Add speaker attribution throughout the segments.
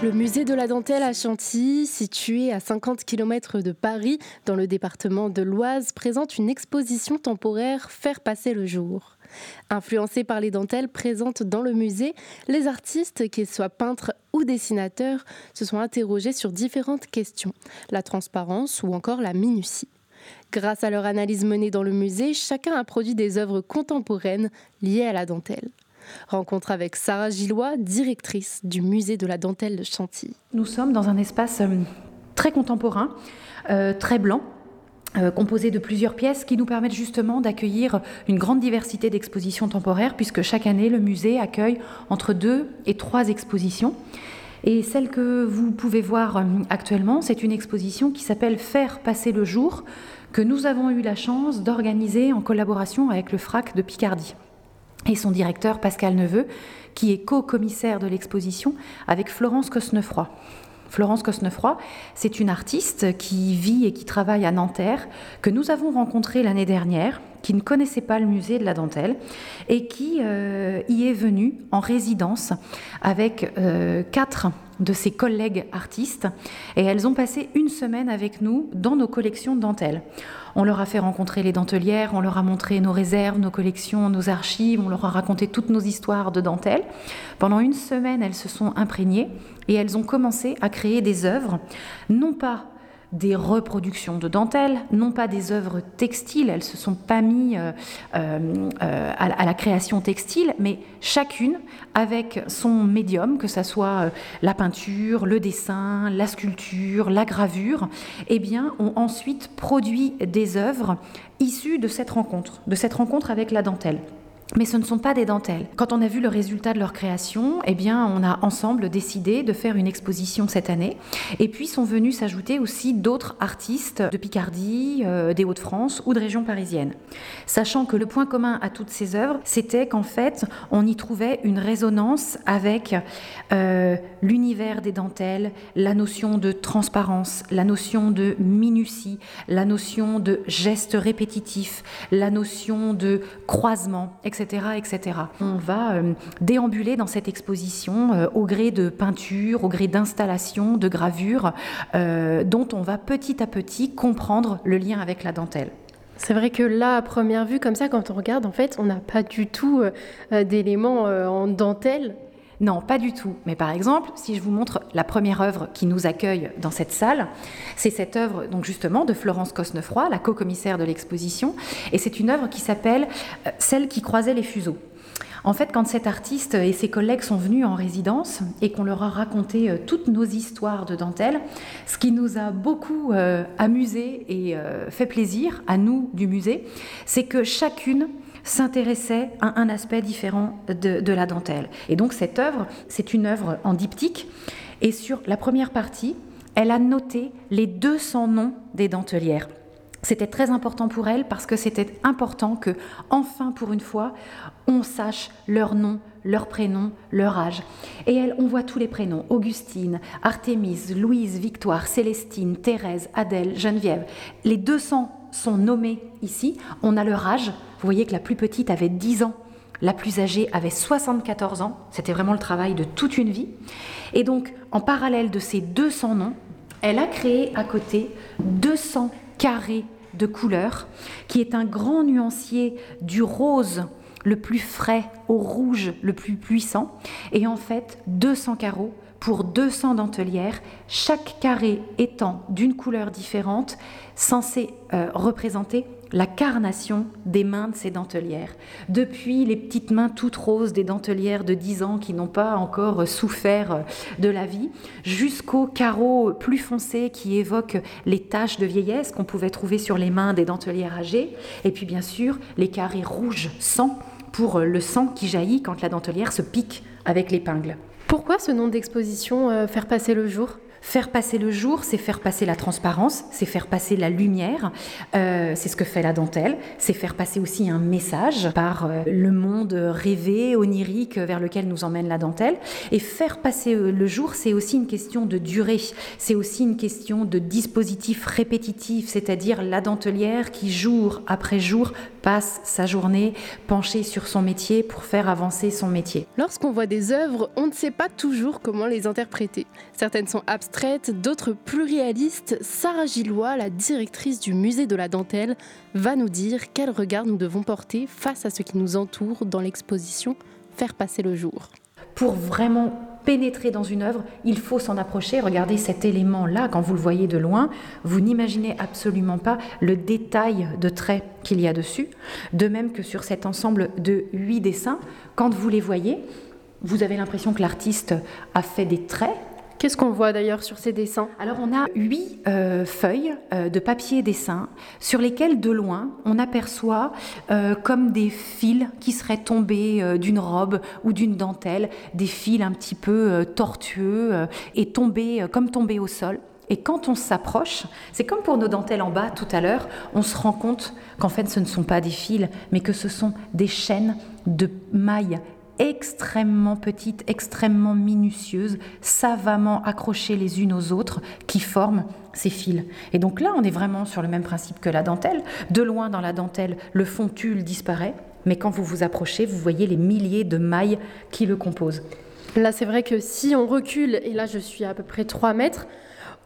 Speaker 1: Le musée de la dentelle à Chantilly, situé à 50 km de Paris, dans le département de l'Oise, présente une exposition temporaire Faire passer le jour. Influencés par les dentelles présentes dans le musée, les artistes, qu'ils soient peintres ou dessinateurs, se sont interrogés sur différentes questions, la transparence ou encore la minutie. Grâce à leur analyse menée dans le musée, chacun a produit des œuvres contemporaines liées à la dentelle. Rencontre avec Sarah Gillois, directrice du musée de la dentelle de Chantilly.
Speaker 2: Nous sommes dans un espace euh, très contemporain, euh, très blanc, euh, composé de plusieurs pièces qui nous permettent justement d'accueillir une grande diversité d'expositions temporaires, puisque chaque année, le musée accueille entre deux et trois expositions. Et celle que vous pouvez voir actuellement, c'est une exposition qui s'appelle Faire passer le jour, que nous avons eu la chance d'organiser en collaboration avec le FRAC de Picardie et son directeur Pascal Neveu, qui est co-commissaire de l'exposition avec Florence Cosnefroy. Florence Cosnefroy, c'est une artiste qui vit et qui travaille à Nanterre, que nous avons rencontrée l'année dernière, qui ne connaissait pas le musée de la dentelle et qui euh, y est venue en résidence avec euh, quatre de ses collègues artistes et elles ont passé une semaine avec nous dans nos collections de dentelles. On leur a fait rencontrer les dentelières, on leur a montré nos réserves, nos collections, nos archives, on leur a raconté toutes nos histoires de dentelles. Pendant une semaine, elles se sont imprégnées et elles ont commencé à créer des œuvres, non pas des reproductions de dentelles, non pas des œuvres textiles, elles se sont pas mis euh, euh, à, la création textile, mais chacune avec son médium, que ce soit euh, la peinture, le dessin, la sculpture, la gravure, eh bien, ont ensuite produit des œuvres issues de cette rencontre, de cette rencontre avec la dentelle. Mais ce ne sont pas des dentelles. Quand on a vu le résultat de leur création, eh bien, on a ensemble décidé de faire une exposition cette année. Et puis sont venus s'ajouter aussi d'autres artistes de Picardie, euh, des Hauts-de-France ou de région parisienne. Sachant que le point commun à toutes ces œuvres, c'était qu'en fait, on y trouvait une résonance avec euh, l'univers des dentelles, la notion de transparence, la notion de minutie, la notion de geste répétitif, la notion de croisement, etc etc., On va euh, déambuler dans cette exposition euh, au gré de peintures, au gré d'installations, de gravures, euh, dont on va petit à petit comprendre le lien avec la dentelle.
Speaker 1: C'est vrai que là, à première vue, comme ça, quand on regarde, en fait, on n'a pas du tout d'éléments en dentelle
Speaker 2: non, pas du tout. Mais par exemple, si je vous montre la première œuvre qui nous accueille dans cette salle, c'est cette œuvre donc justement de Florence Cosnefroy, la co-commissaire de l'exposition, et c'est une œuvre qui s'appelle euh, Celle qui croisait les fuseaux. En fait, quand cet artiste et ses collègues sont venus en résidence et qu'on leur a raconté euh, toutes nos histoires de dentelle, ce qui nous a beaucoup euh, amusé et fait plaisir à nous du musée, c'est que chacune s'intéressait à un aspect différent de, la dentelle. Et donc cette œuvre, c'est une œuvre en diptyque. Et sur la première partie, elle a noté les 200 noms des dentelières. C'était très important pour elle parce que c'était important que, enfin pour une fois, on sache leur nom, leur prénom, leur âge. Et elle, on voit tous les prénoms Augustine, Artémise, Louise, Victoire, Célestine, Thérèse, Adèle, Geneviève. Les 200 sont nommés ici. On a leur âge. Vous voyez que la plus petite avait 10 ans. La plus âgée avait 74 ans. C'était vraiment le travail de toute une vie. Et donc, en parallèle de ces 200 noms, elle a créé à côté 200 carrés de couleurs, qui est un grand nuancier du rose le plus frais au rouge le plus puissant, et en fait 200 carreaux pour 200 dentelières, chaque carré étant d'une couleur différente, censé euh, représenter la carnation des mains de ces dentelières. Depuis les petites mains toutes roses des dentelières de 10 ans qui n'ont pas encore souffert de la vie, jusqu'aux carreaux plus foncés qui évoquent les taches de vieillesse qu'on pouvait trouver sur les mains des dentelières âgées, et puis bien sûr les carrés rouges sang pour le sang qui jaillit quand la dentelière se pique avec l'épingle.
Speaker 1: Pourquoi ce nom d'exposition, euh, Faire passer le jour?
Speaker 2: Faire passer le jour, c'est faire passer la transparence, c'est faire passer la lumière, euh, c'est ce que fait la dentelle, c'est faire passer aussi un message par euh, le monde rêvé, onirique vers lequel nous emmène la dentelle. Et faire passer euh, le jour, c'est aussi une question de durée, c'est aussi une question de dispositif répétitif, c'est-à-dire la dentelière qui jour après jour passe sa journée penchée sur son métier pour faire avancer son métier.
Speaker 1: Lorsqu'on voit des œuvres, on ne sait pas toujours comment les interpréter. Certaines sont abstraites, d'autres plus réalistes. Sarah Gillois, la directrice du musée de la dentelle, va nous dire quel regard nous devons porter face à ce qui nous entoure dans l'exposition Faire passer le jour.
Speaker 2: Pour vraiment pénétrer dans une œuvre, il faut s'en approcher. Regardez cet élément-là, quand vous le voyez de loin, vous n'imaginez absolument pas le détail de traits qu'il y a dessus. De même que sur cet ensemble de huit dessins, quand vous les voyez, vous avez l'impression que l'artiste a fait des traits
Speaker 1: Qu'est-ce qu'on voit d'ailleurs sur ces dessins
Speaker 2: Alors on a huit euh, feuilles euh, de papier dessin sur lesquelles de loin on aperçoit euh, comme des fils qui seraient tombés d'une robe ou d'une dentelle, des fils un petit peu tortueux et tombés comme tombés au sol. Et quand on s'approche, c'est comme pour nos dentelles en bas tout à l'heure, on se rend compte qu'en fait ce ne sont pas des fils, mais que ce sont des chaînes de mailles extrêmement petites, extrêmement minutieuses, savamment accrochées les unes aux autres, qui forment ces fils. Et donc là, on est vraiment sur le même principe que la dentelle. De loin dans la dentelle, le fond tulle disparaît, mais quand vous vous approchez, vous voyez les milliers de mailles qui le composent.
Speaker 1: Là, c'est vrai que si on recule, et là je suis à peu près 3 mètres,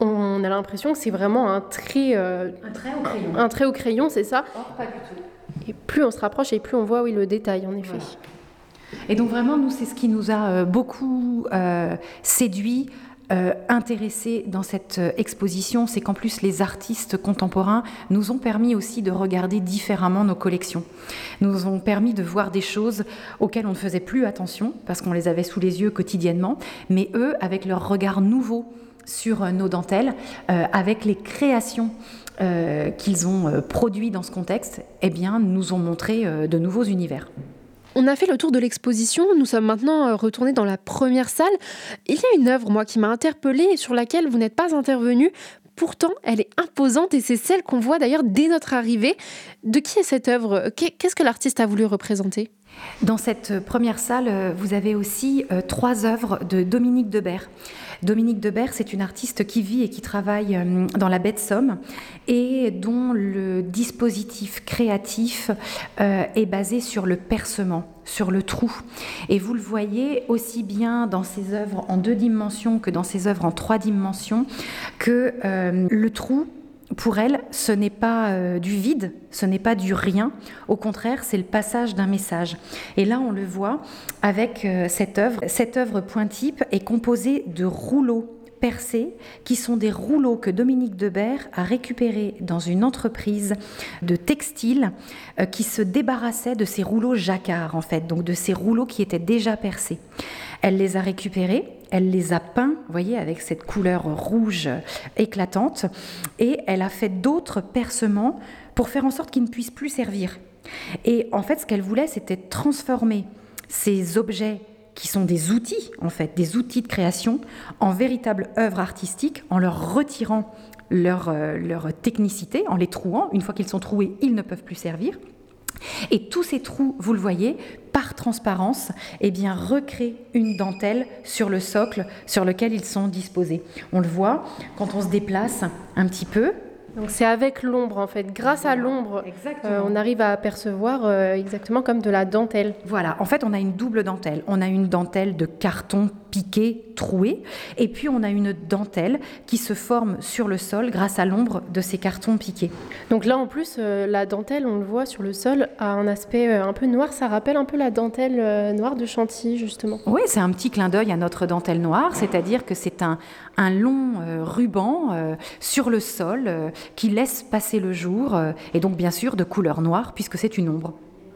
Speaker 1: on a l'impression que c'est vraiment un trait,
Speaker 2: euh, un trait au crayon.
Speaker 1: Un trait au crayon, c'est ça
Speaker 2: Or, pas du tout.
Speaker 1: Et plus on se rapproche et plus on voit oui, le détail, en effet.
Speaker 2: Et donc vraiment, nous, c'est ce qui nous a euh, beaucoup euh, séduit. Euh, intéressé dans cette exposition, c'est qu'en plus les artistes contemporains nous ont permis aussi de regarder différemment nos collections, nous ont permis de voir des choses auxquelles on ne faisait plus attention parce qu'on les avait sous les yeux quotidiennement, mais eux, avec leur regard nouveau sur nos dentelles, avec les créations qu'ils ont produites dans ce contexte, eh bien, nous ont montré de nouveaux univers.
Speaker 1: On a fait le tour de l'exposition, nous sommes maintenant euh, retournés dans la première salle. Il y a une œuvre, moi, qui m'a interpellée et sur laquelle vous n'êtes pas intervenu. Pourtant, elle est imposante et c'est celle qu'on voit d'ailleurs dès notre arrivée. De qui est cette œuvre? Qu'est-ce que l'artiste a voulu représenter?
Speaker 2: Dans cette première salle, euh, vous avez aussi euh, trois œuvres de Dominique Debert. Dominique Debert, c'est une artiste qui vit et qui travaille euh, dans la baie de Somme et dont le dispositif créatif euh, est basé sur le percement sur le trou. Et vous le voyez aussi bien dans ses œuvres en deux dimensions que dans ses œuvres en trois dimensions, que euh, le trou pour elle, ce n'est pas euh, du vide, ce n'est pas du rien. Au contraire, c'est le passage d'un message. Et là, on le voit avec euh, cette œuvre. Cette œuvre point type est composée de rouleaux percés, qui sont des rouleaux que Dominique Debert a récupérés dans une entreprise de textile euh, qui se débarrassait de ces rouleaux jacquard, en fait, donc de ces rouleaux qui étaient déjà percés. Elle les a récupérés, elle les a peints, vous voyez, avec cette couleur rouge éclatante, et elle a fait d'autres percements pour faire en sorte qu'ils ne puissent plus servir. Et en fait, ce qu'elle voulait, c'était transformer ces objets qui sont des outils, en fait, des outils de création, en véritables œuvres artistiques, en leur retirant leur, euh, leur technicité, en les trouant. Une fois qu'ils sont troués, ils ne peuvent plus servir. Et tous ces trous, vous le voyez, par transparence, eh bien, recréent une dentelle sur le socle sur lequel ils sont disposés. On le voit quand on se déplace un petit peu,
Speaker 1: donc c'est avec l'ombre en fait. Grâce à l'ombre, euh, on arrive à apercevoir euh, exactement comme de la dentelle.
Speaker 2: Voilà, en fait on a une double dentelle. On a une dentelle de carton piqué, troué, et puis on a une dentelle qui se forme sur le sol grâce à l'ombre de ces cartons piqués.
Speaker 1: Donc là en plus, euh, la dentelle, on le voit sur le sol, a un aspect un peu noir. Ça rappelle un peu la dentelle noire de Chantilly justement.
Speaker 2: Oui, c'est un petit clin d'œil à notre dentelle noire, c'est-à-dire que c'est un, un long ruban sur le sol qui laisse passer le jour, euh, et donc bien sûr de couleur noire, puisque c'est une ombre.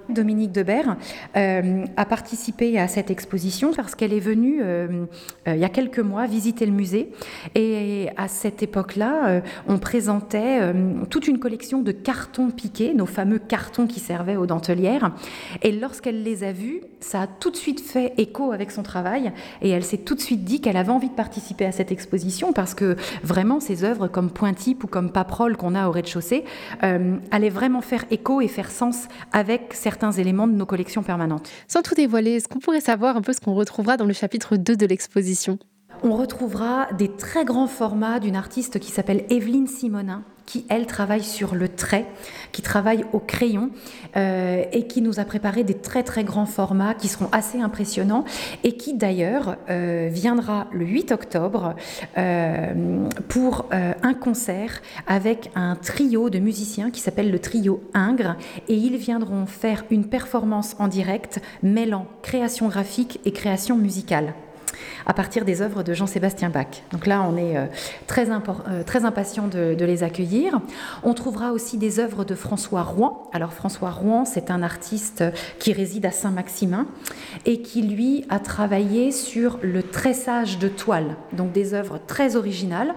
Speaker 2: Dominique Debert, euh, a participé à cette exposition parce qu'elle est venue euh, euh, il y a quelques mois visiter le musée. Et à cette époque-là, on présentait toute une collection de cartons piqués, nos fameux cartons qui servaient aux dentelières. Et lorsqu'elle les a vus, ça a tout de suite fait écho avec son travail. Et elle s'est tout de suite dit qu'elle avait envie de participer à cette exposition parce que vraiment, ces œuvres comme Pointype ou comme Paprol qu'on a au rez-de-chaussée allaient vraiment faire écho et faire sens avec certains éléments de nos collections permanentes.
Speaker 1: Sans tout dévoiler, est-ce qu'on pourrait savoir un peu ce qu'on retrouvera dans le chapitre 2 de l'exposition?
Speaker 2: On retrouvera des très grands formats d'une artiste qui s'appelle Evelyne Simonin, qui, elle, travaille sur le trait, qui travaille au crayon euh, et qui nous a préparé des très très grands formats qui seront assez impressionnants et qui d'ailleurs euh, viendra le 8 octobre euh, pour un concert avec un trio de musiciens qui s'appelle le trio Ingres et ils viendront faire une performance en direct mêlant création graphique et création musicale à partir des œuvres de Jean-Sébastien Bach. Donc là, on est euh, très, euh, très impatient de, les accueillir. On trouvera aussi des œuvres de François Rouen. Alors François Rouen, c'est un artiste qui réside à Saint-Maximin et qui, lui, a travaillé sur le tressage de toile, donc des œuvres très originales.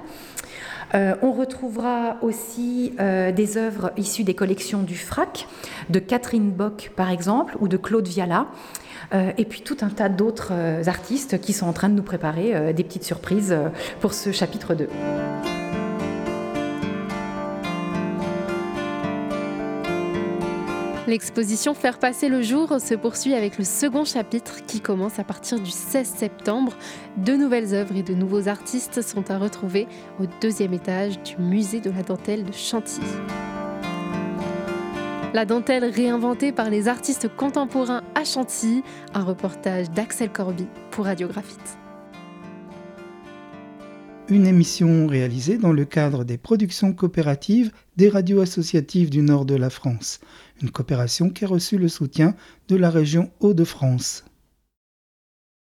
Speaker 2: Euh, on retrouvera aussi des œuvres issues des collections du FRAC, de Catherine Bock par exemple, ou de Claude Viala. Euh, et puis tout un tas d'autres euh, artistes qui sont en train de nous préparer euh, des petites surprises pour ce chapitre 2.
Speaker 1: L'exposition Faire passer le jour se poursuit avec le second chapitre qui commence à partir du 16 septembre. De nouvelles œuvres et de nouveaux artistes sont à retrouver au deuxième étage du musée de la dentelle de Chantilly. La dentelle réinventée par les artistes contemporains à Chantilly, un reportage d'Axel Corby pour Radiographite.
Speaker 3: Une émission réalisée dans le cadre des productions coopératives des radios associatives du nord de la France, une coopération qui a reçu le soutien de la région Hauts-de-France.